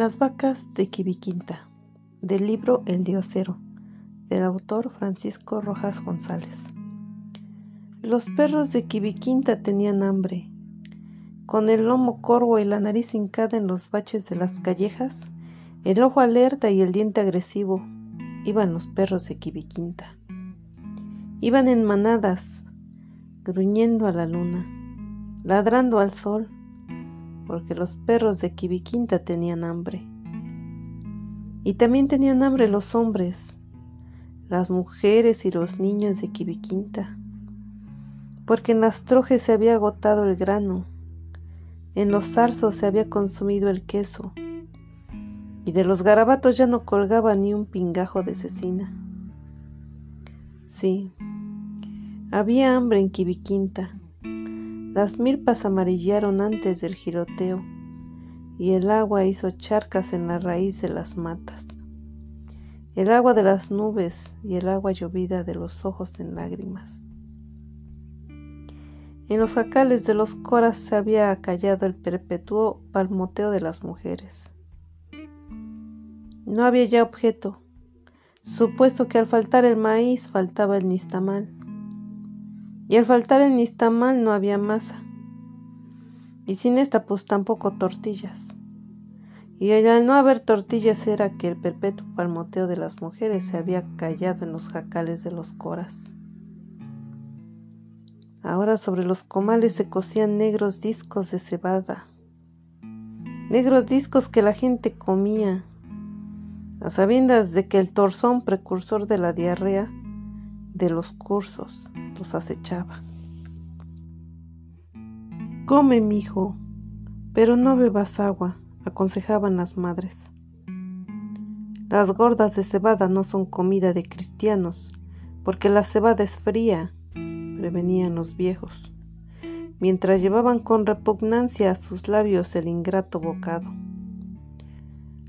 Las vacas de Quibiquinta, del libro El Diosero, del autor Francisco Rojas González. Los perros de Quibiquinta tenían hambre. Con el lomo corvo y la nariz hincada en los baches de las callejas, el ojo alerta y el diente agresivo, iban los perros de Quibiquinta. Iban en manadas, gruñendo a la luna, ladrando al sol, porque los perros de Quibiquinta tenían hambre. Y también tenían hambre los hombres, las mujeres y los niños de Quibiquinta, porque en las trojes se había agotado el grano, en los zarzos se había consumido el queso, y de los garabatos ya no colgaba ni un pingajo de cecina. Sí, había hambre en Quibiquinta las milpas amarillaron antes del giroteo y el agua hizo charcas en la raíz de las matas. El agua de las nubes y el agua llovida de los ojos en lágrimas. En los jacales de los coras se había acallado el perpetuo palmoteo de las mujeres. No había ya objeto, supuesto que al faltar el maíz faltaba el nistamal y al faltar el nistamal no había masa. Y sin esta pues tampoco tortillas. Y al no haber tortillas era que el perpetuo palmoteo de las mujeres se había callado en los jacales de los coras. Ahora sobre los comales se cosían negros discos de cebada, negros discos que la gente comía, a sabiendas de que el torzón precursor de la diarrea de los cursos los acechaba. Come, mijo, pero no bebas agua, aconsejaban las madres. Las gordas de cebada no son comida de cristianos, porque la cebada es fría, prevenían los viejos, mientras llevaban con repugnancia a sus labios el ingrato bocado.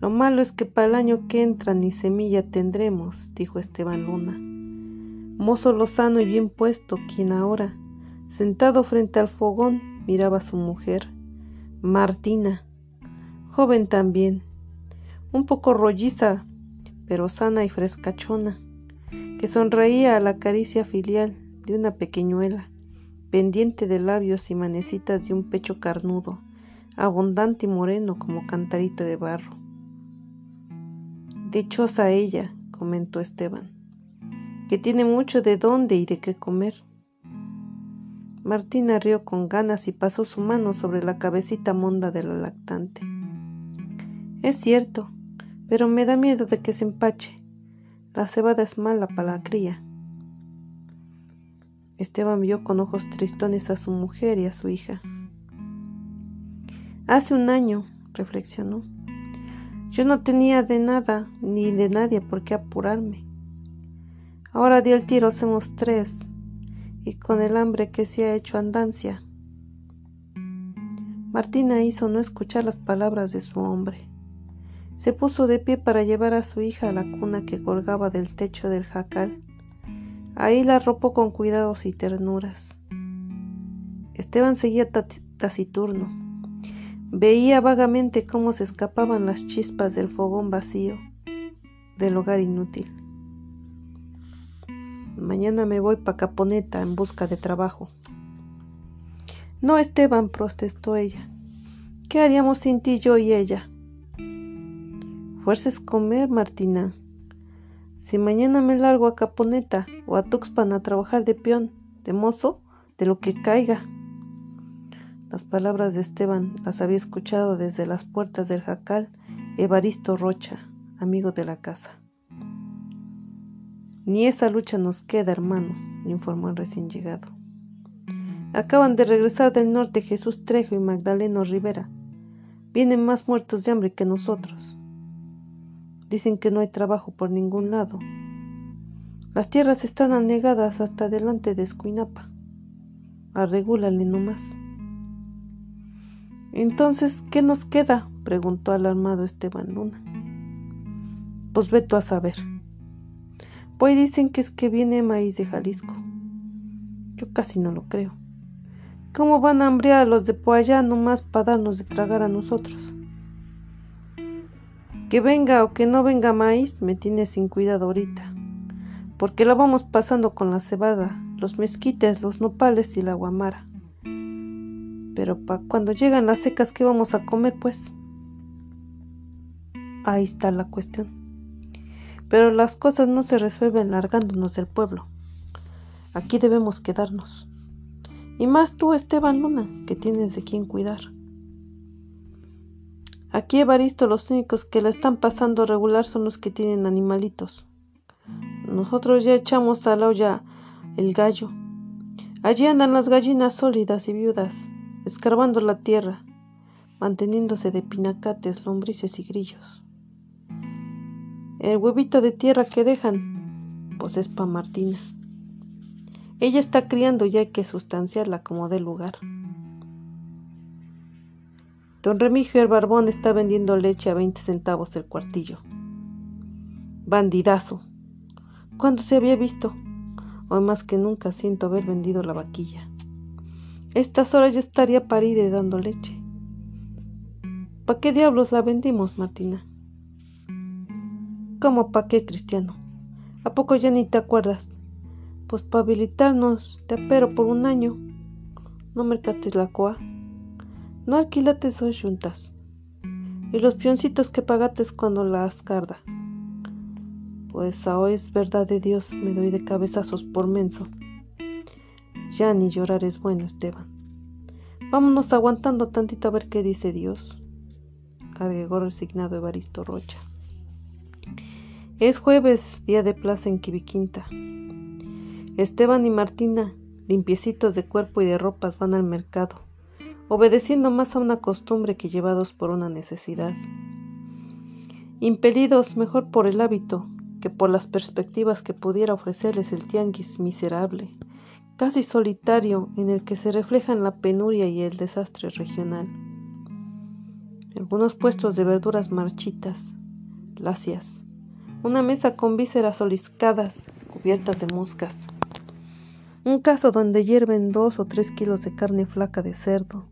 Lo malo es que para el año que entra ni semilla tendremos, dijo Esteban Luna mozo lozano y bien puesto, quien ahora, sentado frente al fogón, miraba a su mujer, Martina, joven también, un poco rolliza, pero sana y frescachona, que sonreía a la caricia filial de una pequeñuela, pendiente de labios y manecitas de un pecho carnudo, abundante y moreno como cantarito de barro. Dichosa ella, comentó Esteban que tiene mucho de dónde y de qué comer. Martina rió con ganas y pasó su mano sobre la cabecita monda de la lactante. Es cierto, pero me da miedo de que se empache. La cebada es mala para la cría. Esteban vio con ojos tristones a su mujer y a su hija. Hace un año, reflexionó, yo no tenía de nada ni de nadie por qué apurarme. Ahora di el tiro, hacemos tres, y con el hambre que se ha hecho andancia. Martina hizo no escuchar las palabras de su hombre. Se puso de pie para llevar a su hija a la cuna que colgaba del techo del jacal. Ahí la arropó con cuidados y ternuras. Esteban seguía taciturno. Veía vagamente cómo se escapaban las chispas del fogón vacío, del hogar inútil. Mañana me voy pa' Caponeta en busca de trabajo. No, Esteban, protestó ella. ¿Qué haríamos sin ti, yo y ella? Fuerces comer, Martina. Si mañana me largo a Caponeta o a Tuxpan a trabajar de peón, de mozo, de lo que caiga. Las palabras de Esteban las había escuchado desde las puertas del jacal Evaristo Rocha, amigo de la casa. Ni esa lucha nos queda, hermano, informó el recién llegado. Acaban de regresar del norte Jesús Trejo y Magdaleno Rivera. Vienen más muertos de hambre que nosotros. Dicen que no hay trabajo por ningún lado. Las tierras están anegadas hasta delante de Escuinapa. Arregúlale nomás. Entonces, ¿qué nos queda? preguntó alarmado Esteban Luna. Pues ve tú a saber. Hoy dicen que es que viene maíz de Jalisco. Yo casi no lo creo. ¿Cómo van a hambriar a los de por allá nomás para darnos de tragar a nosotros? Que venga o que no venga maíz, me tiene sin cuidado ahorita. Porque la vamos pasando con la cebada, los mezquites, los nopales y la guamara. Pero pa cuando llegan las secas, ¿qué vamos a comer, pues? Ahí está la cuestión. Pero las cosas no se resuelven largándonos del pueblo. Aquí debemos quedarnos. Y más tú, Esteban Luna, que tienes de quién cuidar. Aquí Evaristo los únicos que la están pasando regular son los que tienen animalitos. Nosotros ya echamos a la olla el gallo. Allí andan las gallinas sólidas y viudas, escarbando la tierra, manteniéndose de pinacates, lombrices y grillos. El huevito de tierra que dejan, pues es pa' Martina. Ella está criando y hay que sustanciarla como dé lugar. Don Remigio el Barbón está vendiendo leche a 20 centavos el cuartillo. Bandidazo. ¿Cuándo se había visto? Hoy más que nunca siento haber vendido la vaquilla. Estas horas ya estaría parida dando leche. ¿Para qué diablos la vendimos, Martina? ¿Cómo pa' qué, Cristiano? ¿A poco ya ni te acuerdas? Pues para habilitarnos te apero por un año. No mercates la coa. No alquilates dos juntas. Y los pioncitos que pagates cuando la ascarda. Pues a hoy es verdad de Dios, me doy de cabezazos por menso. Ya ni llorar es bueno, Esteban. Vámonos aguantando tantito a ver qué dice Dios. Agregó resignado Evaristo Rocha. Es jueves, día de plaza en Quibiquinta. Esteban y Martina, limpiecitos de cuerpo y de ropas, van al mercado obedeciendo más a una costumbre que llevados por una necesidad. Impelidos mejor por el hábito que por las perspectivas que pudiera ofrecerles el tianguis miserable, casi solitario en el que se reflejan la penuria y el desastre regional. Algunos puestos de verduras marchitas, lacias, una mesa con vísceras oliscadas cubiertas de moscas, un caso donde hierven dos o tres kilos de carne flaca de cerdo,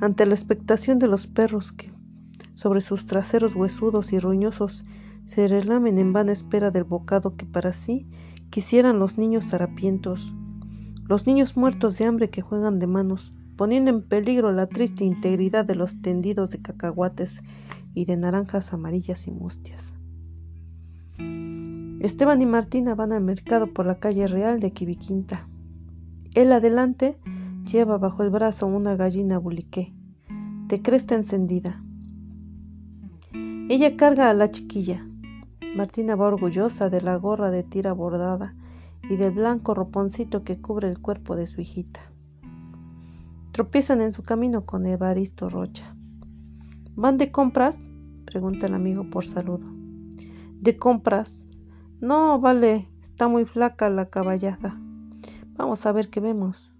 ante la expectación de los perros que, sobre sus traseros huesudos y roñosos, se relamen en vana espera del bocado que para sí quisieran los niños harapientos, los niños muertos de hambre que juegan de manos, poniendo en peligro la triste integridad de los tendidos de cacahuates y de naranjas amarillas y mustias. Esteban y Martina van al mercado por la calle real de Quibiquinta. Él adelante Lleva bajo el brazo una gallina buliqué, de cresta encendida. Ella carga a la chiquilla. Martina va orgullosa de la gorra de tira bordada y del blanco roponcito que cubre el cuerpo de su hijita. Tropiezan en su camino con Evaristo Rocha. ¿Van de compras? pregunta el amigo por saludo. ¿De compras? No, vale, está muy flaca la caballada. Vamos a ver qué vemos.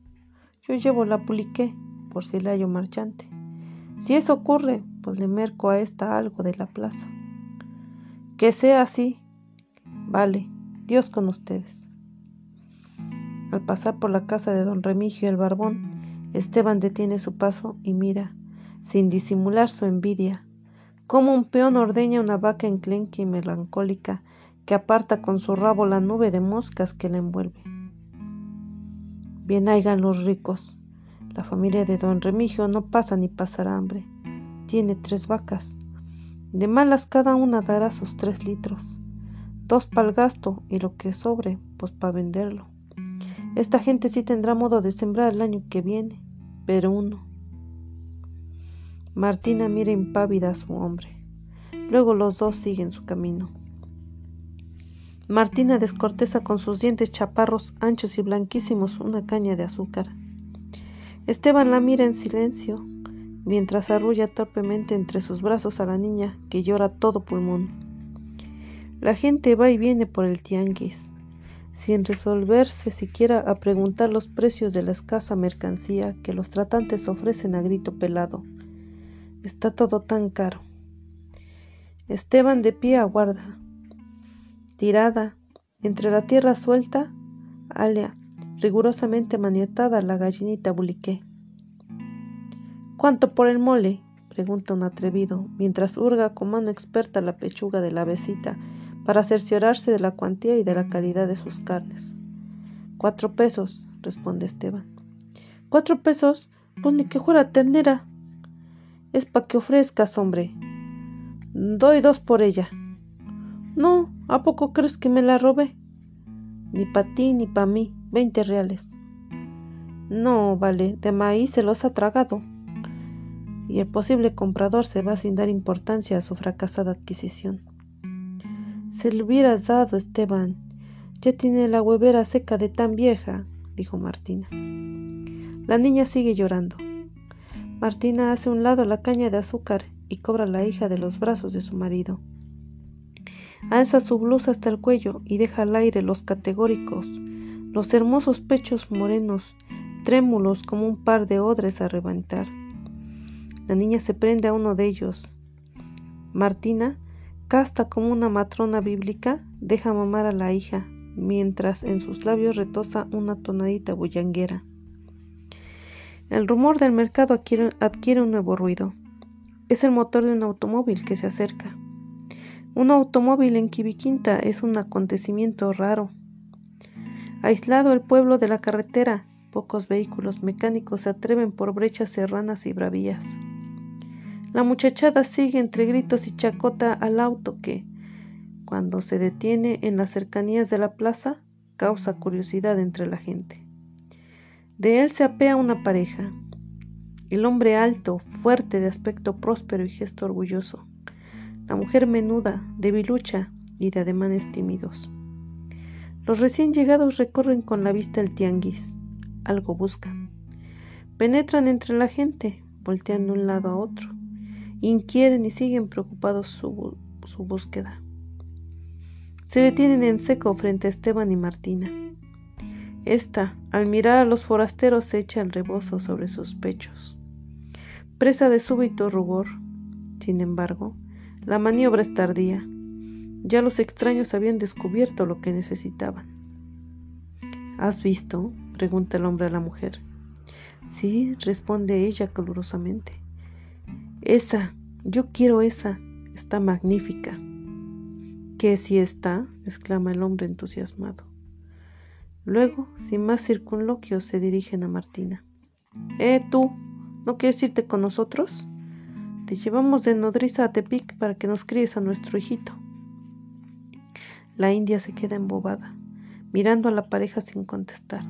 Yo llevo la puliqué por si la hallo marchante. Si eso ocurre, pues le merco a esta algo de la plaza. Que sea así. Vale, Dios con ustedes. Al pasar por la casa de don Remigio el Barbón, Esteban detiene su paso y mira, sin disimular su envidia, como un peón ordeña una vaca enclenque y melancólica que aparta con su rabo la nube de moscas que la envuelve. Bien hagan los ricos. La familia de don Remigio no pasa ni pasará hambre. Tiene tres vacas. De malas cada una dará sus tres litros. Dos para el gasto y lo que sobre, pues para venderlo. Esta gente sí tendrá modo de sembrar el año que viene, pero uno. Martina mira impávida a su hombre. Luego los dos siguen su camino. Martina descorteza con sus dientes chaparros, anchos y blanquísimos una caña de azúcar. Esteban la mira en silencio, mientras arrulla torpemente entre sus brazos a la niña que llora todo pulmón. La gente va y viene por el tianguis, sin resolverse siquiera a preguntar los precios de la escasa mercancía que los tratantes ofrecen a grito pelado. Está todo tan caro. Esteban de pie aguarda tirada entre la tierra suelta, alia, rigurosamente maniatada la gallinita buliqué. ¿Cuánto por el mole? pregunta un atrevido, mientras hurga con mano experta la pechuga de la besita para cerciorarse de la cuantía y de la calidad de sus carnes. Cuatro pesos, responde Esteban. ¿Cuatro pesos? Pues ni que fuera ternera. Es pa' que ofrezcas, hombre. Doy dos por ella. No, ¿a poco crees que me la robé? Ni pa' ti ni pa' mí, veinte reales. No, vale, de maíz se los ha tragado. Y el posible comprador se va sin dar importancia a su fracasada adquisición. Se le hubieras dado, Esteban. Ya tiene la huevera seca de tan vieja, dijo Martina. La niña sigue llorando. Martina hace un lado la caña de azúcar y cobra la hija de los brazos de su marido. Alza su blusa hasta el cuello y deja al aire los categóricos, los hermosos pechos morenos trémulos como un par de odres a reventar. La niña se prende a uno de ellos. Martina, casta como una matrona bíblica, deja mamar a la hija, mientras en sus labios retosa una tonadita bullanguera. El rumor del mercado adquiere, adquiere, un nuevo ruido. Es el motor de un automóvil que se acerca. Un automóvil en Quibiquinta es un acontecimiento raro. Aislado el pueblo de la carretera, Pocos vehículos mecánicos se atreven por brechas serranas y bravías. La muchachada sigue entre gritos y chacota al auto que, cuando se detiene en las cercanías de la plaza, causa curiosidad entre la gente. De él se apea una pareja. El hombre alto, fuerte, de aspecto próspero y gesto orgulloso. La mujer menuda, debilucha y de ademanes tímidos. Los recién llegados recorren con la vista el tianguis algo buscan. Penetran entre la gente, voltean de un lado a otro, inquieren y siguen preocupados su, su búsqueda. Se detienen en seco frente a Esteban y Martina. Esta, al mirar a los forasteros, se echa el rebozo sobre sus pechos. Presa de súbito rubor, sin embargo, la maniobra es tardía. Ya los extraños habían descubierto lo que necesitaban. ¿Has visto? pregunta el hombre a la mujer. Sí, responde ella calurosamente. Esa, yo quiero esa, está magnífica. ¿Qué si está? exclama el hombre entusiasmado. Luego, sin más circunloquios, se dirigen a Martina. Eh, tú, ¿no quieres irte con nosotros? Te llevamos de nodriza a Tepic para que nos críes a nuestro hijito. La india se queda embobada, mirando a la pareja sin contestar.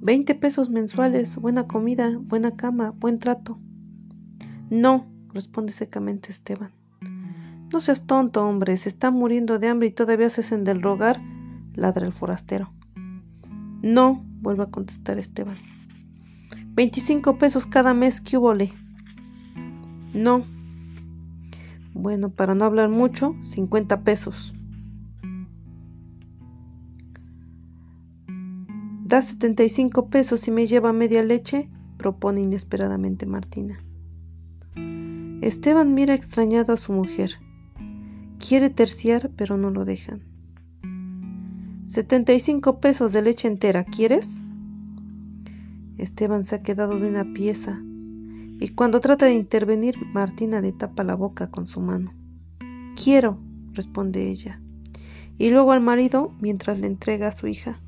Veinte pesos mensuales, buena comida, buena cama, buen trato. No, responde secamente Esteban. No seas tonto, hombre, se está muriendo de hambre y todavía se hacen del rogar, ladra el forastero. No, vuelve a contestar Esteban. Veinticinco pesos cada mes, ¿qué hubole? No. Bueno, para no hablar mucho, cincuenta pesos. Da 75 pesos y me lleva media leche, propone inesperadamente Martina. Esteban mira extrañado a su mujer. Quiere terciar, pero no lo dejan. 75 pesos de leche entera, ¿quieres? Esteban se ha quedado de una pieza y cuando trata de intervenir, Martina le tapa la boca con su mano. Quiero, responde ella. Y luego al marido, mientras le entrega a su hija.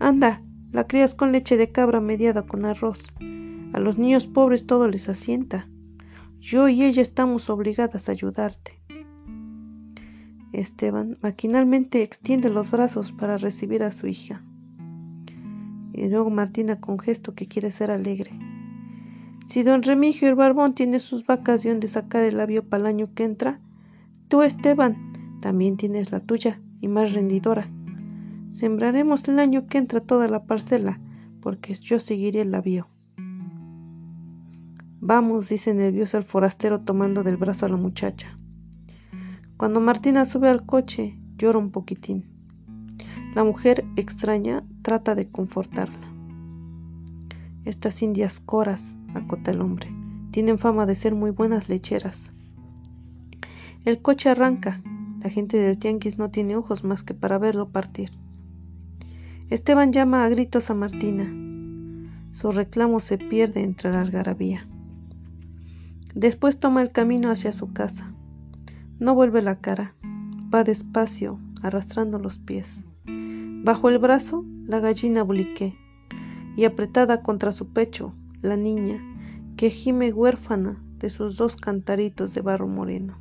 Anda, la crías con leche de cabra mediada con arroz. A los niños pobres todo les asienta. Yo y ella estamos obligadas a ayudarte. Esteban maquinalmente extiende los brazos para recibir a su hija. Y luego Martina con gesto que quiere ser alegre. Si don Remigio el barbón tiene sus vacas de sacar el labio para el año que entra, tú Esteban también tienes la tuya y más rendidora. Sembraremos el año que entra toda la parcela, porque yo seguiré el labio. Vamos, dice nervioso el forastero tomando del brazo a la muchacha. Cuando Martina sube al coche, llora un poquitín. La mujer extraña trata de confortarla. Estas indias coras, acota el hombre. Tienen fama de ser muy buenas lecheras. El coche arranca. La gente del tianguis no tiene ojos más que para verlo partir. Esteban llama a gritos a Martina. Su reclamo se pierde entre la algarabía. Después toma el camino hacia su casa. No vuelve la cara. Va despacio, arrastrando los pies. Bajo el brazo, la gallina buliqué y apretada contra su pecho, la niña, que gime huérfana de sus dos cantaritos de barro moreno.